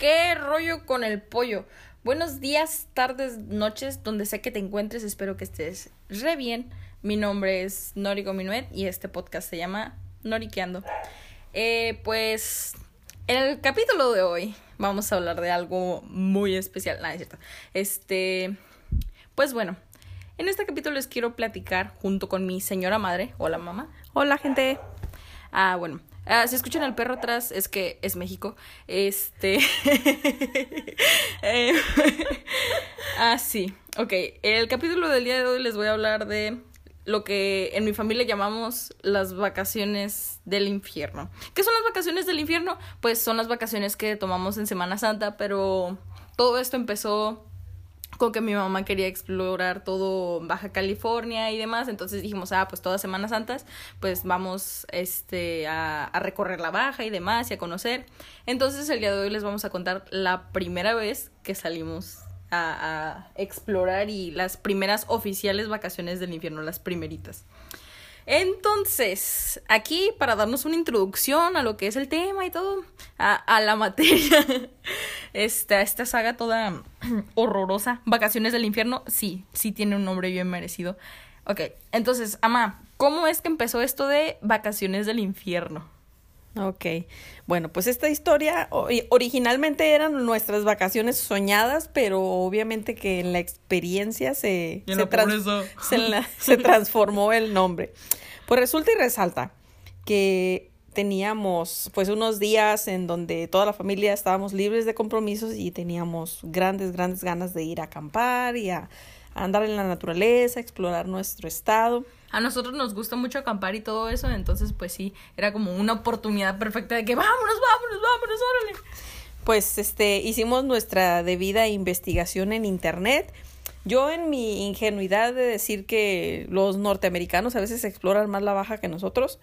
¿Qué rollo con el pollo? Buenos días, tardes, noches, donde sé que te encuentres. Espero que estés re bien. Mi nombre es Noriko Minuet y este podcast se llama Noriqueando. Eh, pues en el capítulo de hoy vamos a hablar de algo muy especial. Nada, es cierto. Este, pues bueno, en este capítulo les quiero platicar junto con mi señora madre. Hola, mamá. Hola, gente. Ah, bueno. Ah, si escuchan al perro atrás, es que es México. Este. eh, ah, sí. Ok. El capítulo del día de hoy les voy a hablar de lo que en mi familia llamamos las vacaciones del infierno. ¿Qué son las vacaciones del infierno? Pues son las vacaciones que tomamos en Semana Santa, pero todo esto empezó con que mi mamá quería explorar todo Baja California y demás, entonces dijimos, ah, pues todas Semanas Santas, pues vamos este, a, recorrer la Baja y demás y a conocer. Entonces el día de hoy les vamos a contar la primera vez que salimos a, a explorar y las primeras oficiales vacaciones del infierno, las primeritas. Entonces, aquí para darnos una introducción a lo que es el tema y todo, a, a la materia, esta, esta saga toda horrorosa, Vacaciones del Infierno, sí, sí tiene un nombre bien merecido. Ok, entonces, Ama, ¿cómo es que empezó esto de Vacaciones del Infierno? Ok, bueno, pues esta historia originalmente eran nuestras vacaciones soñadas, pero obviamente que en la experiencia se, se, trans se, la, se transformó el nombre. Pues resulta y resalta que teníamos pues unos días en donde toda la familia estábamos libres de compromisos y teníamos grandes, grandes ganas de ir a acampar y a, a andar en la naturaleza, explorar nuestro estado. A nosotros nos gusta mucho acampar y todo eso, entonces pues sí, era como una oportunidad perfecta de que vámonos, vámonos, vámonos, órale. Pues este, hicimos nuestra debida investigación en internet. Yo en mi ingenuidad de decir que los norteamericanos a veces exploran más la baja que nosotros,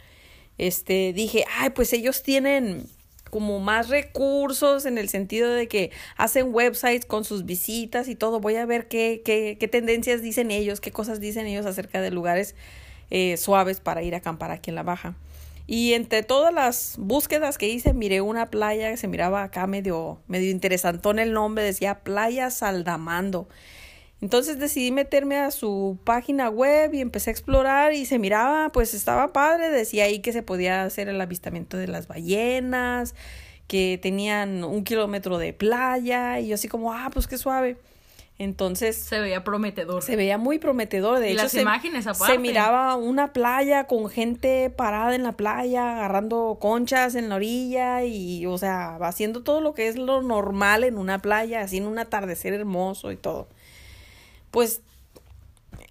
este, dije, ay, pues ellos tienen como más recursos en el sentido de que hacen websites con sus visitas y todo. Voy a ver qué, qué, qué tendencias dicen ellos, qué cosas dicen ellos acerca de lugares eh, suaves para ir a acampar aquí en la baja. Y entre todas las búsquedas que hice, miré una playa que se miraba acá medio, medio interesantón el nombre, decía Playa Saldamando. Entonces decidí meterme a su página web y empecé a explorar y se miraba, pues estaba padre, decía ahí que se podía hacer el avistamiento de las ballenas, que tenían un kilómetro de playa y yo así como, ah, pues qué suave. Entonces se veía prometedor. Se veía muy prometedor. De y hecho, las se, imágenes aparte. se miraba una playa con gente parada en la playa, agarrando conchas en la orilla y, o sea, haciendo todo lo que es lo normal en una playa, así en un atardecer hermoso y todo pues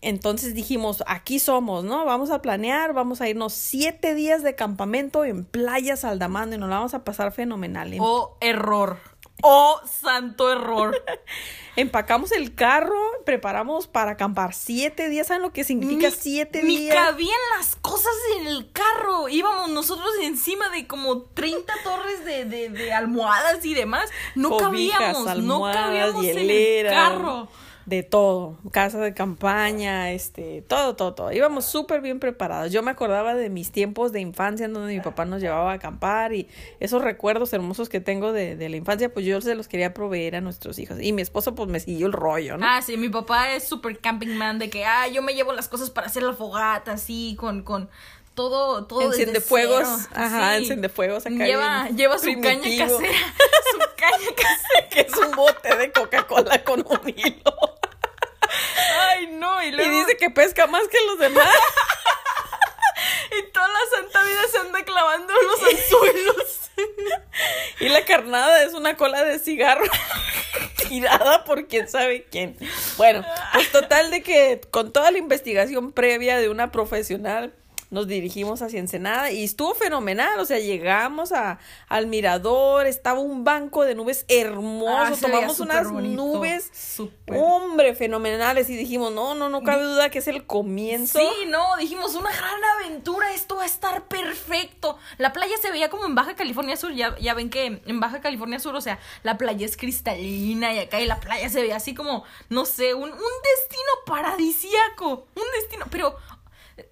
entonces dijimos, aquí somos, ¿no? Vamos a planear, vamos a irnos siete días de campamento en Playa Saldamando y nos la vamos a pasar fenomenal. Oh, error. Oh, santo error. Empacamos el carro, preparamos para acampar siete días. ¿Saben lo que significa Ni- siete Ni días? cabían las cosas en el carro. Íbamos nosotros encima de como 30 torres de, de, de almohadas y demás. No Cobijas, cabíamos, no cabíamos en el carro. De todo, casa de campaña, este, todo, todo, todo. Íbamos súper bien preparados. Yo me acordaba de mis tiempos de infancia en donde mi papá nos llevaba a acampar y esos recuerdos hermosos que tengo de, de la infancia, pues yo se los quería proveer a nuestros hijos. Y mi esposo pues me siguió el rollo, ¿no? Ah, sí, mi papá es super camping man de que, ah, yo me llevo las cosas para hacer la fogata, así, con, con todo, todo enciende fuegos, cero. ajá, Sí. enciende fuegos acá. Lleva, lleva su caña casera, su caña casera. que es un bote de Coca-Cola con un hilo. Ay, no, y dice que pesca más que los demás. y toda la santa vida se anda clavando los anzuelos. Y la carnada es una cola de cigarro tirada por quién sabe quién. Bueno, pues total de que con toda la investigación previa de una profesional nos dirigimos hacia Ensenada y estuvo fenomenal, o sea, llegamos a, al mirador, estaba un banco de nubes hermoso, Ah, tomamos unas bonito, nubes, hombre, fenomenales y dijimos, no, no, no cabe duda que es el comienzo. Sí, no, dijimos una gran aventura, esto va a estar perfecto. La playa se veía como en Baja California Sur, ya, ya ven que en Baja California Sur, o sea, la playa es cristalina y acá y la playa se veía así como, no sé, un, un destino paradisíaco, un destino, pero,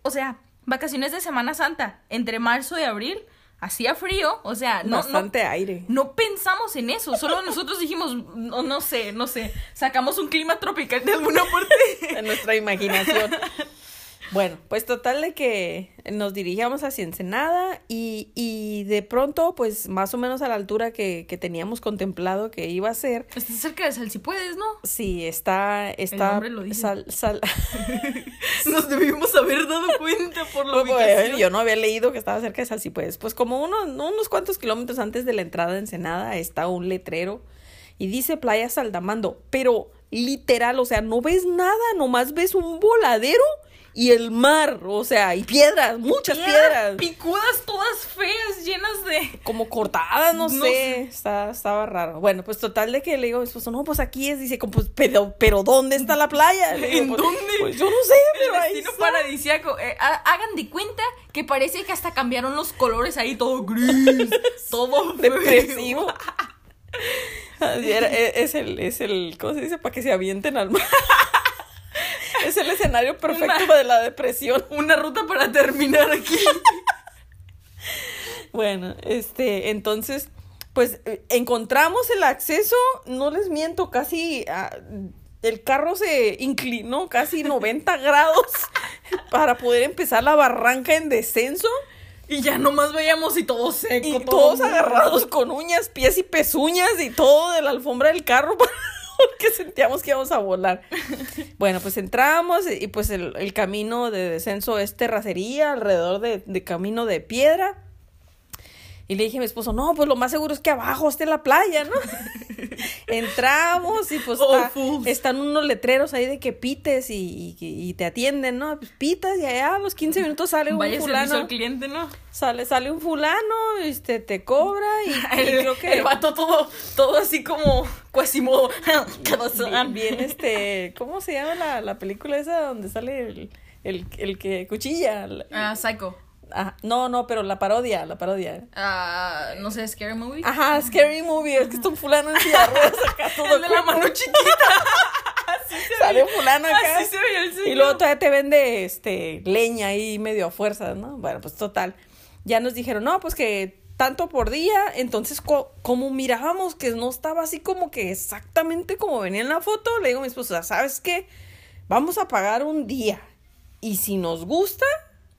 o sea, vacaciones de Semana Santa, entre marzo y abril, hacía frío, o sea, no, Bastante no, aire. no pensamos en eso, solo nosotros dijimos, no, no sé, no sé, sacamos un clima tropical de alguna parte. En nuestra imaginación. Bueno, pues total de que nos dirigíamos hacia Ensenada y, y de pronto, pues más o menos a la altura que, que teníamos contemplado que iba a ser, Estás cerca de Sal si puedes, ¿no? sí, está, está, nombre lo dice. sal- sal- Nos debimos haber dado cuenta por la Bueno, ubicación. yo no había leído que estaba cerca de Salsipuedes. Pues como unos, unos cuantos kilómetros antes de la entrada de Ensenada está un letrero y dice Playa Saldamando, pero literal, o sea, no ves nada, nomás ves un voladero y el mar, o sea, y piedras, muchas piedras. Picudas todas feas, llenas de... como cortadas, no, No sé, sé. Está, estaba raro. Bueno, pues total de que le digo a mi esposo, no, pues aquí es, dice, pues, pero, pero ¿dónde está la playa? Digo, ¿En pues, dónde? Pues yo no sé, pero El ahí destino está. paradisiaco. Eh, ha- hagan de cuenta que parece que hasta cambiaron los colores ahí, todo gris, todo depresivo. E- es el, es el, ¿cómo se dice? Para que se avienten al mar. Es el escenario perfecto Una- de la depresión. Una ruta para terminar aquí. Bueno, este, entonces, pues eh, encontramos el acceso, no les miento, casi ah, el carro se inclinó casi 90 grados para poder empezar la barranca en descenso Y ya nomás veíamos y todo seco. y todo todos agarrados con uñas, pies y pezuñas y todo de la alfombra del carro porque sentíamos que íbamos a volar. Bueno, pues entramos y pues el, el camino de descenso es terracería alrededor de, de camino de piedra. Y le dije a mi esposo, no, pues lo más seguro es que abajo esté la playa, ¿no? Entramos y pues Oh, está- están unos letreros ahí de que pites y, y- y te atienden, ¿no? Pues pitas y allá a los 15 minutos sale un Vaya fulano. al cliente, ¿no? Sale, sale un fulano, este, te cobra y, creo que el vato todo, todo así como Quasimodo. bien, bien, este, ¿cómo se llama la, la película esa donde sale el, el, el que cuchilla? La- Ah, Psycho. Ah, no, no, pero la parodia, la parodia. Ah, no sé, Scary Movie. Ajá, Scary Movie, es que está un fulano en silla acá todo el de la mano chiquita. Así se Sale fulano acá. Así se veía el señor. Y luego todavía te vende este leña ahí medio a fuerza, ¿no? Bueno, pues total. Ya nos dijeron, no, pues que tanto por día. Entonces, co- como mirábamos que no estaba así como que exactamente como venía en la foto, le digo a mi esposa, ¿sabes qué? Vamos a pagar un día. Y si nos gusta,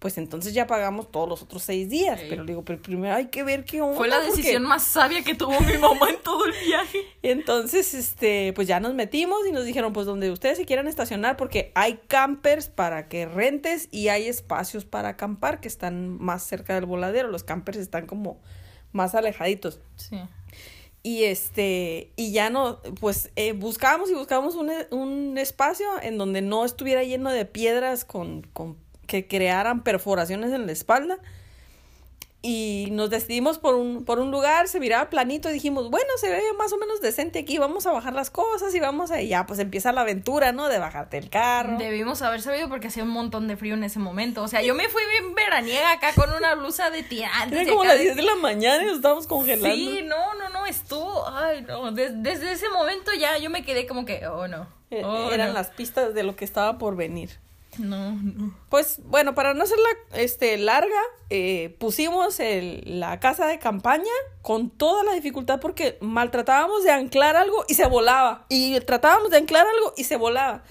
pues entonces ya pagamos todos los otros seis días. Pero le digo, pero primero hay que ver qué onda. Fue la porque- decisión más sabia que tuvo mi mamá en todo el viaje. entonces, este, pues ya nos metimos y nos dijeron, pues donde ustedes se quieran estacionar, porque hay campers para que rentes y hay espacios para acampar que están más cerca del voladero. Los campers están como más alejaditos. Sí. Y este, y ya no, pues eh, buscábamos y buscábamos un, un espacio en donde no estuviera lleno de piedras con, con que crearan perforaciones en la espalda. Y nos decidimos por un, por un lugar, se miraba planito y dijimos, bueno, se ve más o menos decente aquí, vamos a bajar las cosas y vamos a, y ya, pues empieza la aventura, ¿no? De bajarte el carro. Debimos haber sabido porque hacía un montón de frío en ese momento. O sea, yo me fui bien veraniega acá con una blusa de tirantes. Era como las de- 10 de la mañana y nos estábamos congelando. Sí, no, no, no, estuvo. Ay, no. des- desde ese momento ya yo me quedé como que, oh, no. Eh, Oh, Eran no. las pistas de lo que estaba por venir. No, no. Pues bueno, para no hacerla este, larga, eh, pusimos el- la casa de campaña con toda la dificultad porque maltratábamos de anclar algo y se volaba. Y tratábamos de anclar algo y se volaba.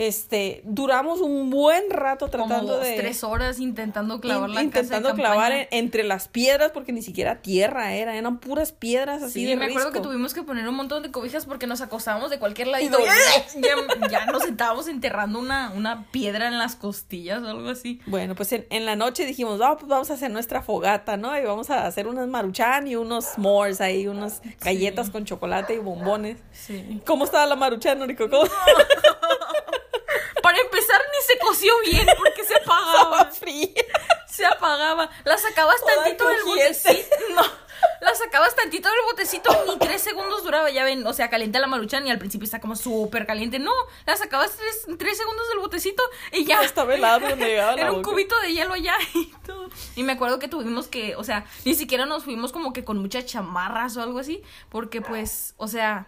Este, duramos un buen rato tratando Como dos, de... tres horas intentando clavar in- la intentando casa de clavar en- entre las piedras porque ni siquiera tierra era, eran puras piedras así Sí, de me acuerdo que tuvimos que poner un montón de cobijas porque nos acostábamos de cualquier lado Y ya, ya nos sentábamos enterrando una, una piedra en las costillas o algo así. Bueno, pues en, en la noche dijimos, no, pues vamos a hacer nuestra fogata, ¿no? Y vamos a hacer unas maruchan y unos s'mores ahí, unas galletas con chocolate y bombones. Sí. ¿Cómo estaba la maruchan, Norico? ¿Cómo Para empezar ni se coció bien porque se apagaba. Se apagaba. La sacabas Toda tantito del botecito. No. La sacabas tantito del botecito, ni tres segundos duraba, ya ven, o sea, calienta la maruchan y al principio está como súper caliente. No, la sacabas tres, tres segundos del botecito y ya. Donde llegaba la Era un boca. cubito de hielo allá y todo. Y me acuerdo que tuvimos que, o sea, ni siquiera nos fuimos como que con muchas chamarras o algo así, porque pues, o sea,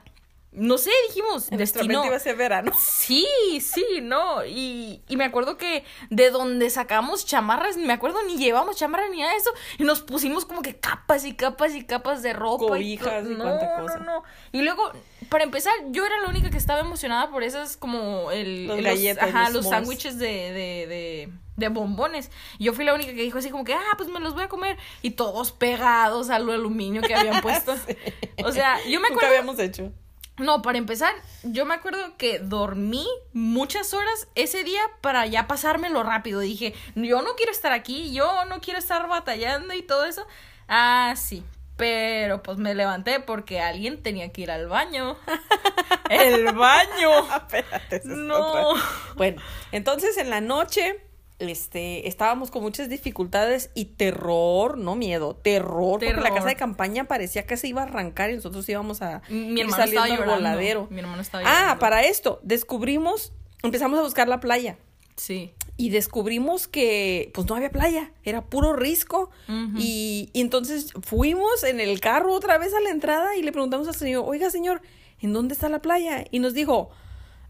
no sé, dijimos, En destino. iba a ser verano. Sí, sí, no. Y, y me acuerdo que de donde sacamos chamarras, me acuerdo ni llevamos chamarra ni nada de eso. Y nos pusimos como que capas y capas y capas de ropa. Cobijas y no, cuánta cosa. No, no. Y luego, para empezar, yo era la única que estaba emocionada por esas como el, Los los, galletas, ajá, los sándwiches de, de, de, de bombones. Y yo fui la única que dijo así como que, ah, pues me los voy a comer. Y todos pegados al aluminio que habían puesto. O sea, yo me Nunca acuerdo. habíamos hecho. No, para empezar, yo me acuerdo que dormí muchas horas ese día para ya pasármelo rápido. Dije, yo no quiero estar aquí, yo no quiero estar batallando y todo eso. Ah, sí. Pero pues me levanté porque alguien tenía que ir al baño. ¡El baño! Espérate, es No. otra. Bueno, entonces en la noche este, estábamos con muchas dificultades y terror, no miedo, terror, porque la casa de campaña parecía que se iba a arrancar y nosotros íbamos a Mi ir saliendo al voladero. Mi hermano estaba Ah, llorando. para esto, descubrimos, empezamos a buscar la playa Sí. y descubrimos que pues no había playa, era puro risco y, y entonces fuimos en el carro otra vez a la entrada y le preguntamos al señor, oiga señor, ¿en dónde está la playa? Y nos dijo,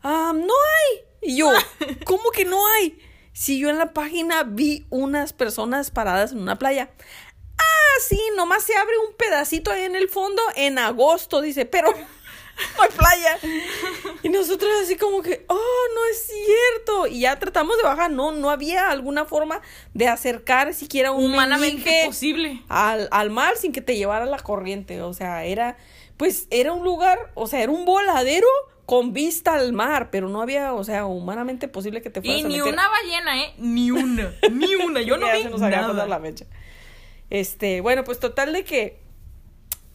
"Ah, no hay. Y yo, ¿cómo que no hay? Si yo en la página vi unas personas paradas en una playa. Ah, sí, nomás se abre un pedacito ahí en el fondo en agosto, dice, pero no hay playa. Y nosotros así como que, oh, no es cierto. Y ya tratamos de bajar, no, no había alguna forma de acercar siquiera un Humanamente posible. al, al mar sin que te llevara la corriente. O sea, era, pues, era un lugar, o sea, era un voladero con vista al mar, pero no había, o sea, humanamente posible que te fueras Y a ni una ballena, ¿eh? Ni una. Ni una. Yo no Ya vi se nos nada. la fecha. Este, bueno, pues total de que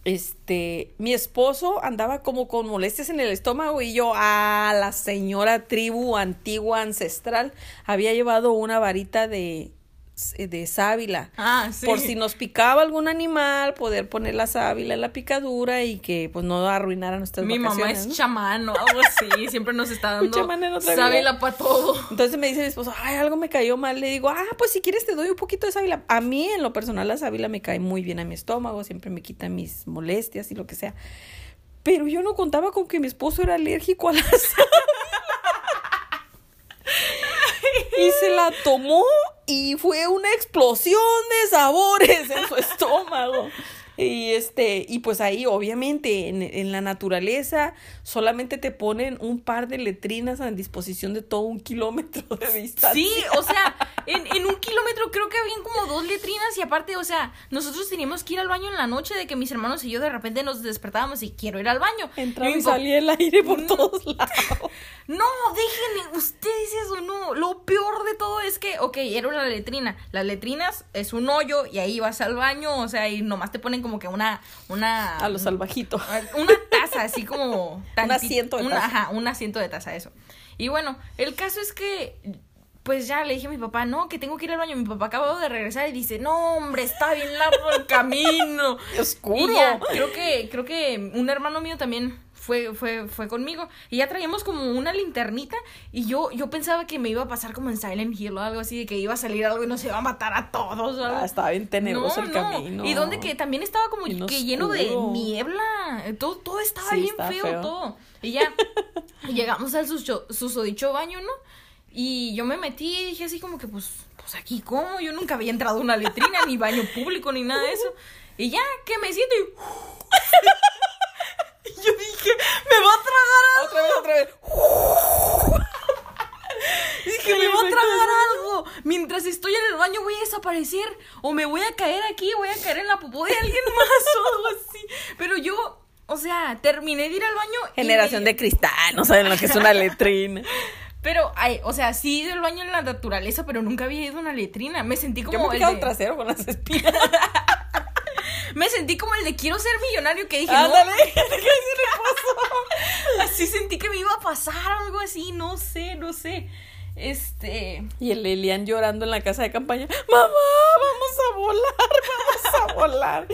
este, mi esposo andaba como con molestias en el estómago y yo a la señora tribu antigua ancestral había llevado una varita de de sábila Ah, sí. por si nos picaba algún animal, poder poner la sábila en la picadura y que pues no arruinara nuestras Mi mamá vacaciones. es ¿no? chamán o algo así. Siempre nos está dando. Sábila para todo. Entonces me dice mi esposo, ay, algo me cayó mal. Le digo, ah, pues si quieres te doy un poquito de sábila. A mí, en lo personal, la sábila me cae muy bien a mi estómago, siempre me quita mis molestias y lo que sea. Pero yo no contaba con que mi esposo era alérgico a la sábila. Y se la tomó y fue una explosión de sabores en su estómago. Y este, y pues ahí, obviamente, en, en la naturaleza, solamente te ponen un par de letrinas a disposición de todo un kilómetro de distancia. Sí, o sea, en, en un kilómetro creo que habían como dos letrinas y aparte, o sea, nosotros teníamos que ir al baño en la noche de que mis hermanos y yo de repente nos despertábamos y quiero ir al baño. Entraba Y y salía el aire por Mm. todos lados. No, déjenme, ok, era una letrina. Las letrinas es un hoyo y ahí vas al baño, o sea, y nomás te ponen como que una, una. A lo salvajito. Una taza, así como. Un asiento de una- taza. Ajá, un asiento de taza, eso. Y bueno, el caso es que. Pues ya le dije a mi papá, no, que tengo que ir al baño. Mi papá acabó de regresar y dice, no, hombre, está bien largo el camino. Oscuro. Y ya, creo que, creo que un hermano mío también fue, fue, fue conmigo. Y ya traíamos como una linternita. Y yo, yo pensaba que me iba a pasar como en Silent Hill o algo así, de que iba a salir algo y nos iba a matar a todos. Ah, estaba bien tenebroso No, el no. camino. Y donde que también estaba como Bien que lleno de niebla. Todo, todo estaba Sí, bien feo. todo. Y ya llegamos al suso- susodicho baño, ¿no? Y yo me metí y dije así como que, pues, pues aquí cómo, yo nunca había entrado a una letrina, ni baño público, ni nada de eso. Y ya, que me siento y... yo dije, me va a tragar Otra vez, otra vez. Dije, me va a tragar algo. Mientras estoy en el baño voy a desaparecer. O me voy a caer aquí, voy a caer en la popó de alguien más o algo así. Pero yo, o sea, terminé de ir al baño. Generación me- de cristal, no saben lo que es una letrina. Pero, ay, o sea, sí he ido al baño en la naturaleza, pero nunca había ido a una letrina. Me sentí Yo como me he el de- trasero con las espinas. Me sentí como el de quiero ser millonario que dije, Ándale, no. ¿qué sí le pasó? Así sentí que me iba a pasar algo así, no sé, no sé. Este. Y el Elian llorando en la casa de campaña. Mamá, vamos a volar, vamos a volar.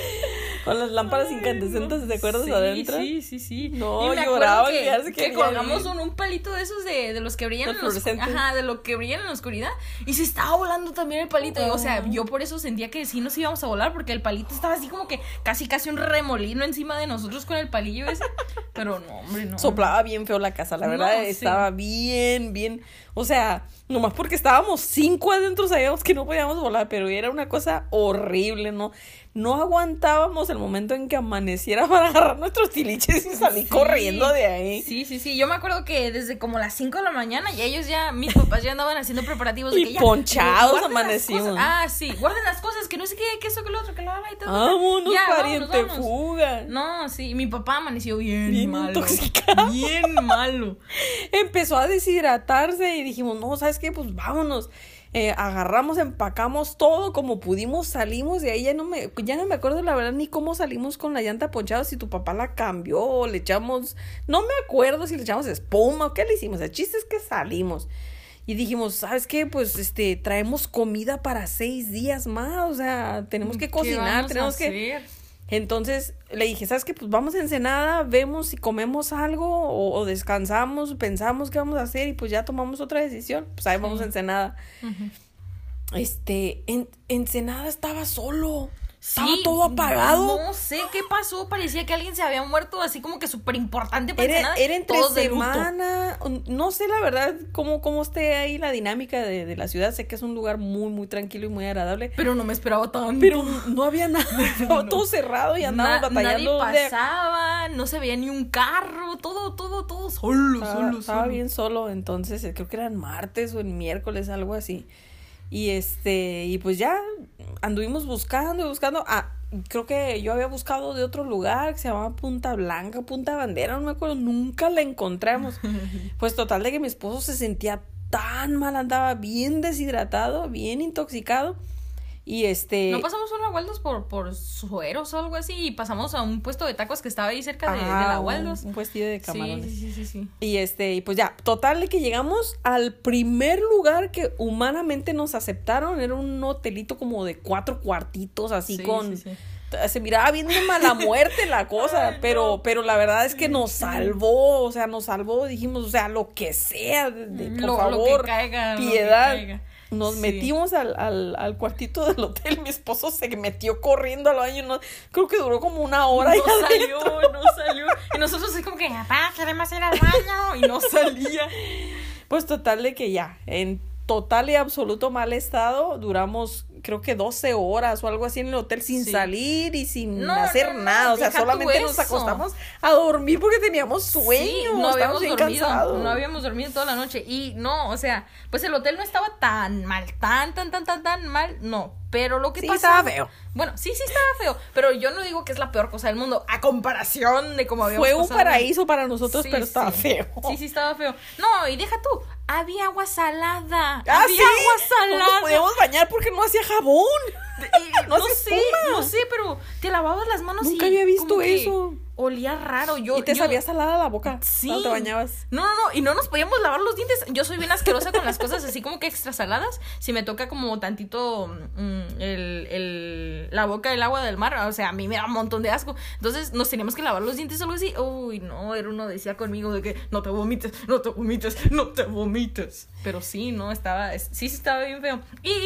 Con las lámparas Ay, incandescentes, no. ¿te acuerdas sí, adentro? Sí, sí, sí. No, Y me lloraba, que, que quería colgamos un, un palito de esos de, de los que brillan Los en fluorescentes. Ajá, de lo que brillan en la oscuridad. Y se estaba volando también el palito. Y, o sea, Ah. yo por eso sentía que sí nos íbamos a volar, porque el palito estaba así como que casi casi un remolino encima de nosotros con el palillo ese. Pero no, hombre, no. Soplaba bien feo la casa, la verdad, No, sí. estaba bien, bien. O sea, nomás porque estábamos cinco adentro sabíamos que no podíamos volar, pero era una cosa horrible, ¿no? No aguantábamos el momento en que amaneciera para agarrar nuestros tiliches y salir Sí. corriendo de ahí. Sí, sí, sí. Yo me acuerdo que desde como las 5 de la mañana ya ellos ya, mis papás ya andaban haciendo preparativos. de Y que ya, ponchados las amanecimos. Ah, sí, guarden las cosas, que no sé qué, que eso, que lo otro, que la y todo. Vámonos, Ya, vámonos, pariente, vámonos. fuga. No, sí, mi papá amaneció bien, Bien malo. intoxicado. Bien malo. empezó a deshidratarse y dijimos, no, ¿sabes qué? Pues vámonos. Eh, agarramos, empacamos todo como pudimos, salimos y ahí ya no me, ya no me acuerdo la verdad ni cómo salimos con la llanta ponchada, si tu papá la cambió o le echamos, no me acuerdo si le echamos espuma o qué le hicimos, el chiste es que salimos. Y dijimos, ¿sabes qué? Pues este, traemos comida para seis días más, o sea, tenemos que ¿Qué cocinar, tenemos que... Entonces le dije, ¿sabes qué? Pues vamos a Ensenada, vemos si comemos algo o, o descansamos, pensamos qué vamos a hacer y pues ya tomamos otra decisión. Pues ahí vamos a. Ensenada. Este, en, Ensenada estaba solo. Estaba Sí, todo apagado. No sé qué pasó. Parecía que alguien se había muerto, así como que súper importante para Era, Ensenada, era entre todos de luto. semana. No sé la verdad cómo, cómo esté ahí la dinámica de, de la ciudad. Sé que es un lugar muy, muy tranquilo y muy agradable. Pero no me esperaba tanto. Pero no había nada. Estaba todo cerrado y andábamos Na- batallando. Nadie de- pasaba, no se veía ni un carro, todo, todo, todo solo, Estaba, solo, estaba solo. bien solo, entonces eh, creo que eran martes o en miércoles, algo así. Y este, y pues ya anduvimos buscando y buscando. Ah, creo que yo había buscado de otro lugar que se llamaba Punta Blanca, Punta Bandera, no me acuerdo, nunca la encontramos. Pues total de que mi esposo se sentía tan mal, andaba bien deshidratado, bien intoxicado. Y este. No pasamos una Waldos por, por sueros o algo así y pasamos a un puesto de tacos que estaba ahí cerca de, de ah, la un- Waldos. Un, puestillo de camarones. sí, sí, sí, sí. Y este, y pues ya, total de que llegamos al primer lugar que humanamente nos aceptaron. Era un hotelito como de cuatro cuartitos, así Sí, con. sí. Se miraba bien de mala muerte la cosa, Ay, pero, no. pero la verdad es que nos salvó, o sea, nos salvó, dijimos, o sea, lo que sea, de- de- por Lo- lo que favor, caiga, lo que piedad. caiga. Nos Sí. metimos al, al, al cuartito del hotel, mi esposo se metió corriendo al baño, no, creo que duró como una hora. No salió, adentro. no salió. Y nosotros así como que, papá, queremos ir al baño. Y no salía. Pues total de que ya, en total y absoluto mal estado, duramos creo que 12 horas o algo así en el hotel sin Sí. salir y sin No, hacer no, nada, o sea, solamente nos acostamos a dormir porque teníamos sueño, Sí, no habíamos dormido, cansados. no habíamos dormido toda la noche y no, o sea, pues el hotel no estaba tan mal, tan, tan, tan, tan, tan mal, no, pero lo que Sí, pasaba, estaba feo. bueno, sí, sí estaba feo, pero yo no digo que es la peor cosa del mundo a comparación de cómo habíamos Fue un paraíso para nosotros, Sí, pero estaba sí. feo. Sí, sí estaba feo. No, y deja tú, había agua salada, Ah, había agua no salada. nos podíamos bañar porque no hacía jabón. Y No no, sé, no sé, pero te lavabas las manos Nunca y había visto que eso. Olía raro. Yo, y te yo- sabía salada la boca Sí. cuando te bañabas. No, no, no, y no nos podíamos lavar los dientes. Yo soy bien asquerosa con las cosas así como que extra saladas. Si me toca como tantito mm, el, el- la boca del agua del mar, o sea, a mí me da un montón de asco. Entonces nos teníamos que lavar los dientes o algo así. Uy, no, era uno decía conmigo de que no te vomites, no te vomites, no te vomites. Pero sí, no, estaba, sí, sí estaba bien feo. Y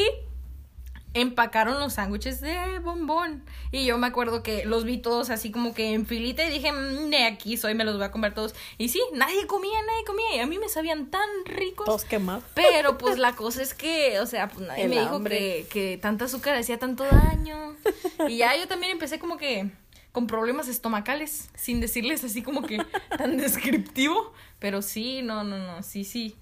empacaron los sándwiches de bombón. Y yo me acuerdo que los vi todos así como que en filita y dije, "Mm, de aquí soy, me los voy a comer todos. Y sí, nadie comía, nadie comía. Y a mí me sabían tan ricos. Todos quemados. Pero pues la cosa es que, o sea, pues nadie El me dijo que, que tanta azúcar hacía tanto daño. Y ya yo también empecé como que con problemas estomacales, sin decirles así como que tan descriptivo. Pero sí, no, no, no, sí, sí.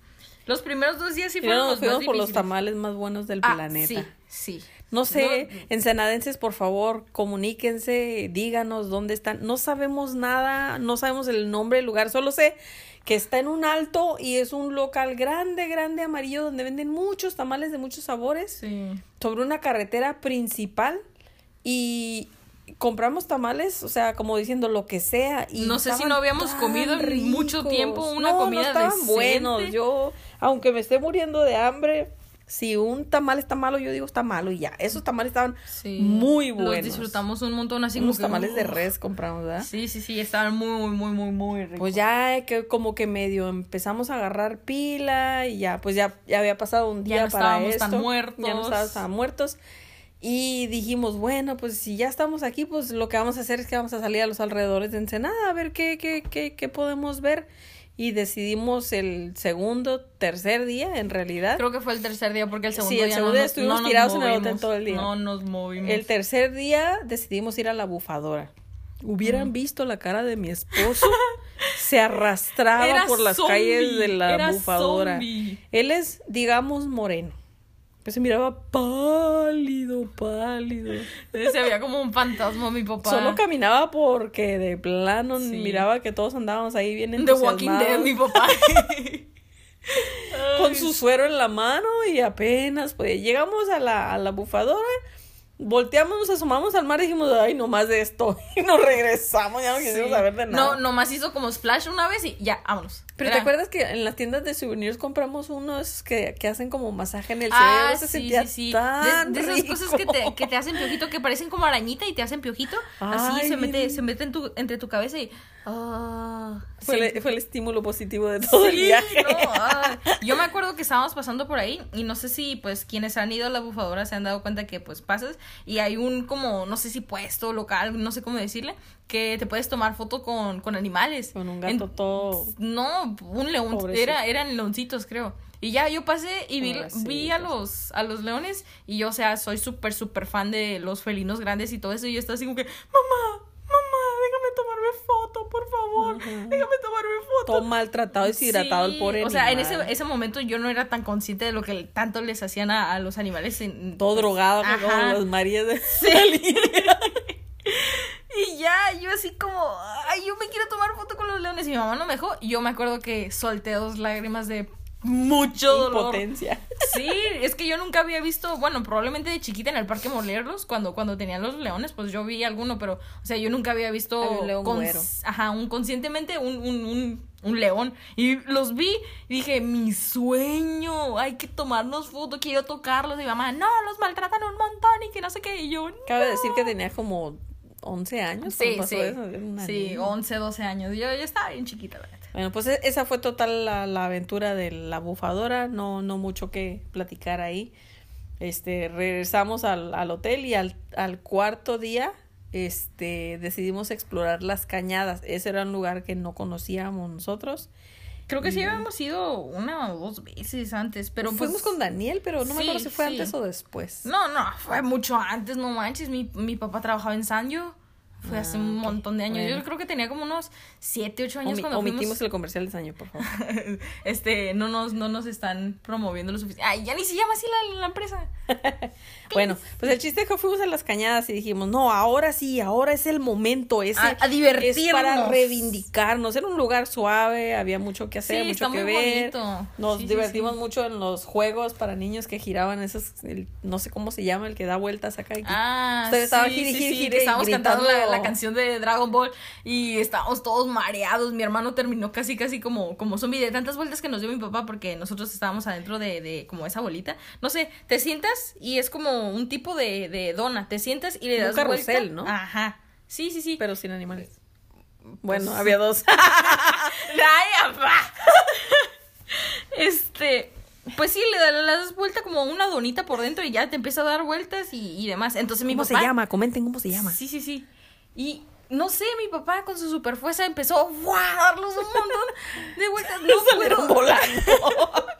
Los primeros dos días sí fueron luego los fuimos más por los tamales más buenos del Ah, planeta. Sí, sí. No sé, No, ensenadenses, por favor, comuníquense, díganos dónde están. No sabemos nada, no sabemos el nombre del lugar, solo sé que está en un alto y es un local grande, grande, amarillo, donde venden muchos tamales de muchos sabores, Sí. sobre una carretera principal y compramos tamales, o sea, como diciendo lo que sea. Y No sé si no habíamos comido en mucho tiempo una No, comida no estaban decente. buenos. Yo, aunque me esté muriendo de hambre, si un tamal está malo, yo digo está malo y ya. Esos tamales estaban Sí. muy Los buenos. disfrutamos un montón así Unos como que, tamales de res compramos, ¿verdad? Sí, sí, sí, estaban muy, muy, muy, muy ricos. Pues ya que como que medio empezamos a agarrar pila y ya, pues ya, ya había pasado un Ya día no para estábamos esto. tan muertos. Ya no estábamos tan muertos. Y dijimos, bueno, pues si ya estamos aquí, pues lo que vamos a hacer es que vamos a salir a los alrededores de Ensenada a ver qué, qué, qué, qué podemos ver. Y decidimos el segundo, tercer día, en realidad. Creo que fue el tercer día porque el segundo Sí, el día segundo no día estuvimos no tirados en el hotel todo el día. No nos movimos. El tercer día decidimos ir a la bufadora. Hubieran visto la cara de mi esposo. Se arrastraba Era por las zombie, calles de la bufadora. zombie. Él es, digamos, moreno. Pues se miraba pálido, pálido. Se veía como un fantasma mi papá. Solo caminaba porque de plano Sí. miraba que todos andábamos ahí bien The Walking Dead, entusiasmados. mi papá. con su suero en la mano y apenas pues llegamos a la, a la bufadora, volteamos, nos asomamos al mar y dijimos, ay, no más de esto. Y nos regresamos, ya no quisimos sí. saber de nada. No, nomás hizo como splash una vez y ya, vámonos. Pero Era- ¿te acuerdas que en las tiendas de souvenirs compramos unos que, que hacen como masaje en el Ah, cerebro? Se sí, sentía sí, sí. tan de, de esas rico. cosas que te, que te hacen piojito, que parecen como arañita y te hacen piojito. Así Ay, se mete, se mete en tu, entre tu cabeza y. ah, Fue, sí. el, fue el estímulo positivo de todo el Sí, viaje. no, ah. Yo me acuerdo que estábamos pasando por ahí y no sé si pues quienes han ido a la bufadora se han dado cuenta que pues pasas y hay un como, no sé si puesto local, no sé cómo decirle, que te puedes tomar foto con, con animales. Con un gato todo... No, un león, Pobrecito. era, eran leoncitos creo. Y ya yo pasé y vi, vi a los a los leones y yo, o sea, soy súper, súper fan de los felinos grandes y todo eso y yo estaba así como que, mamá, tomarme foto, por favor, déjame tomarme foto. Todo maltratado, deshidratado el Sí, pobre O sea, en ese, ese momento yo no era tan consciente de lo que tanto les hacían a, a los animales. En, Todo drogado, Ajá. como las Marías de Sí. Y ya, yo así como, ay, yo me quiero tomar foto con los leones. Y mi mamá no me dejó. Y yo me acuerdo que solté dos lágrimas de mucho dolor. Impotencia. Sí, es que yo nunca había visto, bueno, probablemente de chiquita en el parque molerlos, cuando, cuando tenían los leones, pues yo vi alguno, pero, o sea, yo nunca había visto un león cons- ajá, un conscientemente un, un, un, un león. Y los vi y dije, mi sueño, hay que tomarnos foto, quiero tocarlos. Y mi mamá, no, los maltratan un montón y que no sé qué. Y yo, Cabe "No". decir que tenía como 11 años. Sí, sí. eso, Sí, niña. 11, 12 años. Yo, yo estaba bien chiquita, neta. Bueno, pues e- esa fue total la, la aventura de la bufadora, no, no mucho que platicar ahí. Este, regresamos al, al hotel y al, al cuarto día, este, decidimos explorar las cañadas. Ese era un lugar que no conocíamos nosotros. Creo que sí habíamos ido una o dos veces antes, pero pues... Fuimos con Daniel, pero no me acuerdo si fue sí. antes o después. No, no, fue mucho antes, no manches. Mi, mi papá trabajaba en Sanyo. Fue hace Ah, un montón de años. Bueno. Yo creo que tenía como unos 7, 8 años Omi- cuando omitimos fuimos. el comercial de Saño, por favor. este, no nos, no nos están promoviendo lo suficiente. Ay, ya ni se llama así la, la empresa. Bueno, pues el chiste es que fuimos a las cañadas y dijimos, no, ahora sí, ahora es el momento, ese A- a divertirnos. es para reivindicarnos. Era un lugar suave, había mucho que hacer, Sí, mucho está que muy ver. bonito. Nos Sí, divertimos sí. mucho en los juegos para niños que giraban esos, el- no sé cómo se llama, el que da vueltas acá. Ah, Usted estaba sí, gire, sí, gire, sí, gire que y estábamos cantando la, la canción de Dragon Ball y estábamos todos mareados. Mi hermano terminó casi, casi como, como zombie de tantas vueltas que nos dio mi papá porque nosotros estábamos adentro de, de como esa bolita. No sé, te sientas y es como un tipo de, de dona. Te sientas y le Un das carrusel, vuelta. ¿no? Ajá. Sí, sí, sí. Pero sin animales. Bueno, Pues, había dos. Este, pues sí, le, da- le das vuelta como una donita por dentro y ya te empieza a dar vueltas y, y demás. Entonces mi ¿Cómo papá... se llama? Comenten cómo se llama. Sí, sí, sí. Y no sé, mi papá con su super fuerza empezó a darlos un montón de vueltas. No Salieron puedo. volando.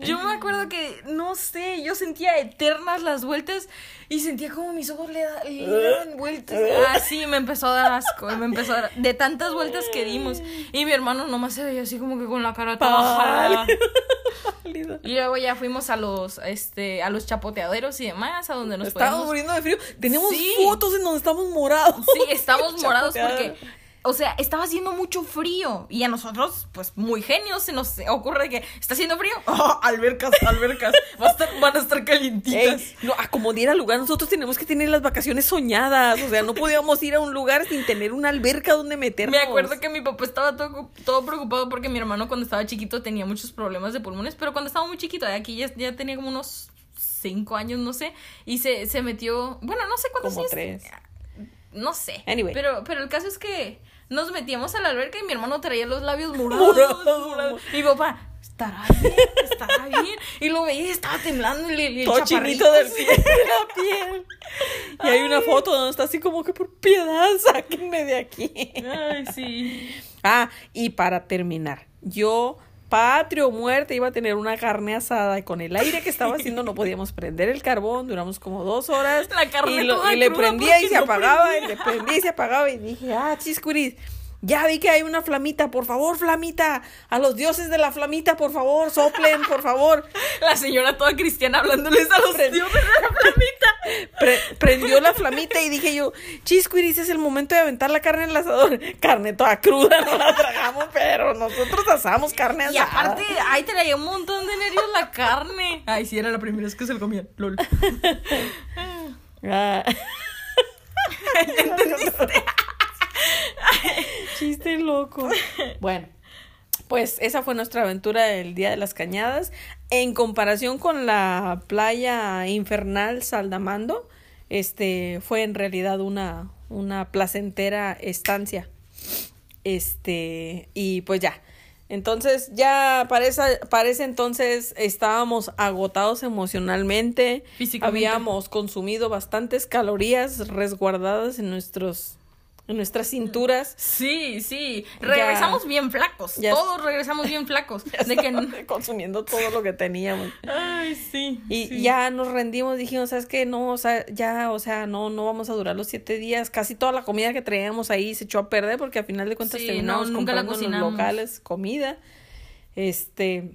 Yo me acuerdo que, no sé, yo sentía eternas las vueltas y sentía como mis ojos le, da- le daban vueltas. Ah, sí, me empezó a dar asco, me empezó a dar, de tantas vueltas que dimos. Y mi hermano nomás se veía así como que con la cara toda. Y luego ya fuimos a los, este, a los chapoteaderos y demás, a donde nos Estábamos podíamos muriendo de frío. Tenemos Sí. fotos en donde estamos morados. Sí, estamos morados porque, o sea, estaba haciendo mucho frío. Y a nosotros, pues muy genios, se nos ocurre que está haciendo frío. Oh, albercas, albercas. Va a estar- van a estar calientitas. Ey, no, a como diera lugar, nosotros tenemos que tener las vacaciones soñadas. O sea, no podíamos ir a un lugar sin tener una alberca donde meternos. Me acuerdo que mi papá estaba todo, todo preocupado porque mi hermano cuando estaba chiquito tenía muchos problemas de pulmones, pero cuando estaba muy chiquito, aquí ya, ya tenía como unos cinco años, no sé, y se, se metió, bueno, no sé cuántos Como años- tres. No sé. Anyway. Pero, pero el caso es que nos metíamos a la alberca y mi hermano traía los labios morados. Morados. morados. Y mi papá, estará bien, estará bien. Y lo veía, estaba temblando el, el Todo chinito del sí. pie, de la piel. Y hay una foto donde está así como que por piedad, sáquenme de aquí. Ay, sí. Ah, y para terminar, yo, patrio o muerte, iba a tener una carne asada y con el aire que estaba haciendo no podíamos prender el carbón, duramos como dos horas. La carne y, lo- toda y le prendía y se no apagaba, y le prendía y se apagaba y dije, ah, chiscuris. Ya vi que hay una flamita, por favor, flamita. A los dioses de la flamita, por favor, soplen, por favor. La señora toda cristiana hablándoles a los dioses de la flamita. Pre- prendió la flamita y dije yo, chiscuiris, es el momento de aventar la carne en el asador. Carne toda cruda, no la tragamos, pero nosotros asamos carne Y asada. aparte, ahí traía un montón de nervios la carne. Ay, sí, era la primera vez que se lo comía. Lol. Ah. Chiste loco. Bueno, pues esa fue nuestra aventura del Día de las Cañadas. En comparación con la playa infernal Saldamando, este fue en realidad una, una placentera estancia. Este, y pues ya. Entonces, ya para ese entonces estábamos agotados emocionalmente. Físicamente. Habíamos consumido bastantes calorías resguardadas en nuestros en nuestras cinturas. Sí, sí. Ya. Regresamos bien flacos. Ya- Todos regresamos bien flacos. De que. Consumiendo todo lo que teníamos. Ay, sí. Y sí. ya nos rendimos, dijimos, ¿sabes qué? No, o sea, ya, o sea, no, no vamos a durar los siete días. Casi toda la comida que traíamos ahí se echó a perder porque al final de cuentas Sí, terminamos no, nunca la comprando en los cocinamos. locales comida. Este,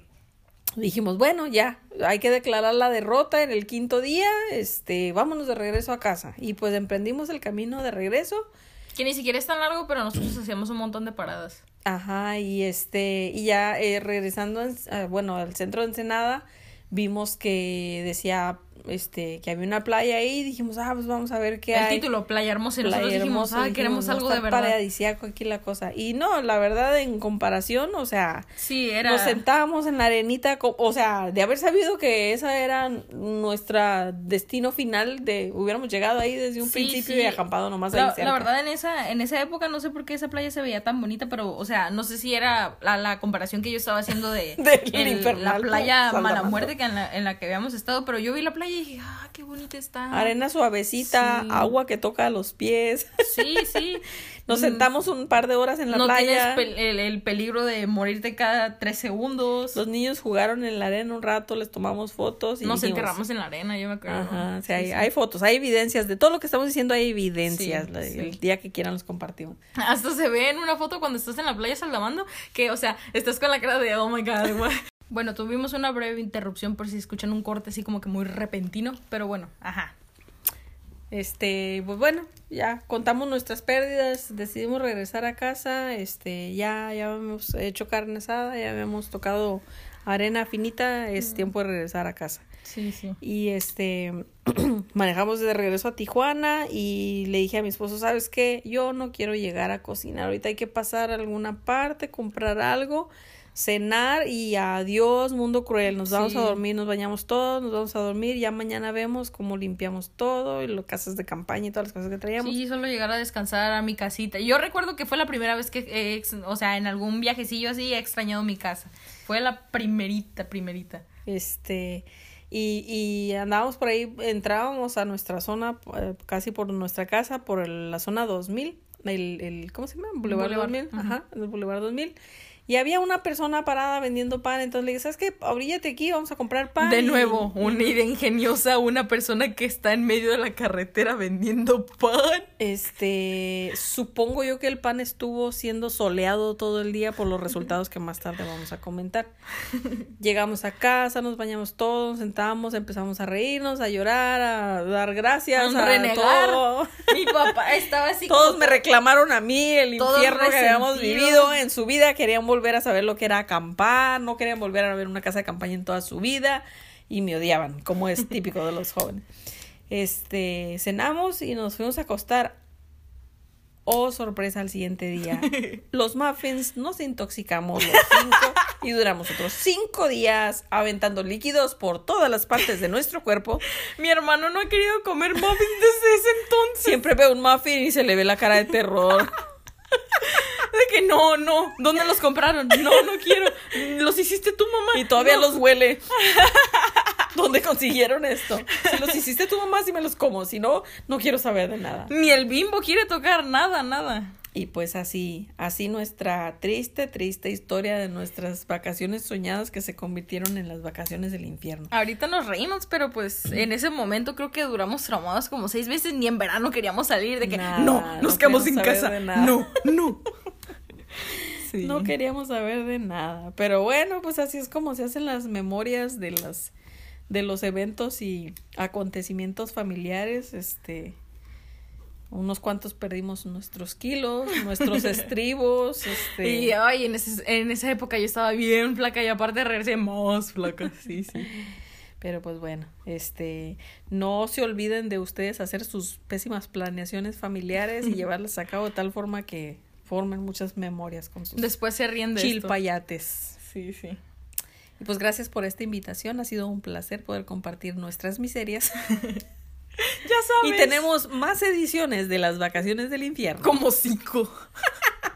dijimos, bueno, ya, hay que declarar la derrota en el quinto día, este, vámonos de regreso a casa. Y pues emprendimos el camino de regreso. Que ni siquiera es tan largo, pero nosotros hacíamos un montón de paradas. Ajá, y este, y ya eh, regresando, ah, bueno, al centro de Ensenada, vimos que decía, este, que había una playa ahí, dijimos, ah, pues vamos a ver qué el hay. título, Playa Hermosa. Y Playa nosotros dijimos, Hermosa, ay, queremos algo "No de verdad. paradisíaco aquí la cosa. Y no, la verdad, en comparación, o sea, Sí, era. nos sentábamos en la arenita, o sea, de haber sabido que esa era nuestra destino final, de hubiéramos llegado ahí desde un Sí, principio sí. y acampado nomás ahí La, cerca. la verdad, en esa, en esa época no sé por qué esa playa se veía tan bonita, pero, o sea, no sé si era la, la comparación que yo estaba haciendo de, el- la playa. Mala Muerte que en la, en la que habíamos estado, pero yo vi la playa y dije, ah, qué bonita está. Arena suavecita, Sí. agua que toca los pies. Sí, sí. Nos sentamos un par de horas en la no playa. tienes pel- el, el peligro de morirte cada tres segundos. Los niños jugaron en la arena un rato, les tomamos fotos y Nos dijimos- enterramos en la arena, yo me acuerdo. Ajá, o sea, Sí, hay, sí. hay fotos, hay evidencias de todo lo que estamos diciendo, hay evidencias. Sí, La- sí. El día que quieran los compartimos. Hasta se ve en una foto cuando estás en la playa saldamando que, o sea, estás con la cara de, oh my god. what?" Bueno, tuvimos una breve interrupción por si escuchan un corte así como que muy repentino, pero bueno, ajá. Este, pues bueno, ya contamos nuestras pérdidas, decidimos regresar a casa, este, ya, ya hemos hecho carne asada, ya habíamos tocado arena finita, es tiempo de regresar a casa. Sí, sí. Y este, manejamos de regreso a Tijuana y le dije a mi esposo, ¿sabes qué? Yo no quiero llegar a cocinar, ahorita hay que pasar a alguna parte, comprar algo, cenar y adiós, mundo cruel, nos vamos Sí. a dormir, nos bañamos todos, nos vamos a dormir, ya mañana vemos cómo limpiamos todo, y las casas de campaña y todas las cosas que traíamos. Sí, solo llegar a descansar a mi casita. Yo recuerdo que fue la primera vez que, ex- o sea, en algún viajecillo así he extrañado mi casa. Fue la primerita, primerita. Este, y, y andábamos por ahí, entrábamos a nuestra zona, eh, casi por nuestra casa, por el- la zona 2000, el, el ¿cómo se llama? Boulevard, Boulevard, 2000, ajá. ajá, el Boulevard 2000. Y había una persona parada vendiendo pan, entonces le dije, ¿sabes qué? Abríllate aquí, vamos a comprar pan. De y- nuevo, una idea ingeniosa, una persona que está en medio de la carretera vendiendo pan. Este, supongo yo que el pan estuvo siendo soleado todo el día por los resultados que más tarde vamos a comentar. Llegamos a casa, nos bañamos todos, nos sentamos, empezamos a reírnos, a llorar, a dar gracias, A a renegar. todo. Mi papá estaba así Todos como me reclamaron a mí el Todos infierno que habíamos vivido en su vida, querían volver a saber lo que era acampar, no querían volver a ver una casa de campaña en toda su vida y me odiaban, como es típico de los jóvenes. Este, cenamos y nos fuimos a acostar. Oh, sorpresa al siguiente día. Los muffins nos intoxicamos los cinco y duramos otros cinco días aventando líquidos por todas las partes de nuestro cuerpo. Mi hermano no ha querido comer muffins desde ese entonces. Siempre veo un muffin y se le ve la cara de terror. De que no, no. ¿Dónde los compraron? No, no quiero. Los hiciste tu mamá. Y todavía No. los huele. ¿Dónde consiguieron esto? Si los hiciste tu mamá, sí me los como. Si no, no quiero saber de nada. Ni el bimbo quiere tocar nada, nada. Y pues así, así nuestra triste, triste historia de nuestras vacaciones soñadas que se convirtieron en las vacaciones del infierno. Ahorita nos reímos, pero pues en ese momento creo que duramos traumados como seis meses. Ni en verano queríamos salir de que Nada, no, no nos quedamos en casa. No, no. Sí. No queríamos saber de nada. Pero bueno, pues así es como se hacen las memorias de las de los eventos y acontecimientos familiares, este unos cuantos perdimos nuestros kilos, nuestros estribos, este Y ay, en, ese- en esa época yo estaba bien flaca y aparte regresé más flaca. Sí, sí. Pero pues bueno, este, no se olviden de ustedes hacer sus pésimas planeaciones familiares y llevarlas a cabo de tal forma que formen muchas memorias con sus Después se ríen de esto. chilpayates. Sí, sí. Y pues gracias por esta invitación, ha sido un placer poder compartir nuestras miserias. Ya sabes. y tenemos más ediciones de las vacaciones del infierno. como cinco.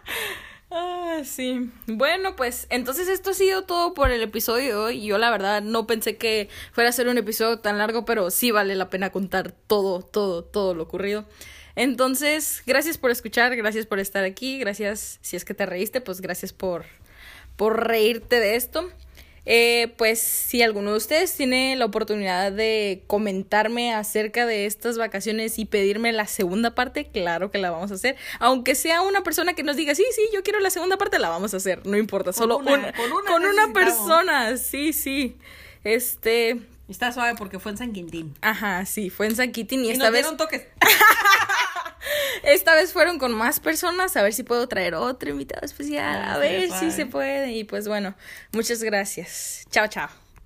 Ah, sí. Bueno, pues entonces esto ha sido todo por el episodio de hoy. Yo la verdad no pensé que fuera a ser un episodio tan largo, pero sí vale la pena contar todo, todo, todo lo ocurrido. Entonces, gracias por escuchar, gracias por estar aquí, gracias si es que te reíste, pues gracias por, por reírte de esto. Eh, pues si alguno de ustedes tiene la oportunidad de comentarme acerca de estas vacaciones y pedirme la segunda parte, claro que la vamos a hacer. Aunque sea una persona que nos diga, sí, sí, yo quiero la segunda parte, la vamos a hacer. No importa, solo una, una, con una con una persona, sí, sí. Este, Está suave porque fue en San Quintín. ajá, sí, fue en San Quintín y, Y esta nos vez, toques. esta vez fueron con más personas, a ver si puedo traer otro invitado especial, Ah, a ver si se puede. Y pues bueno, muchas gracias. Chao, chao.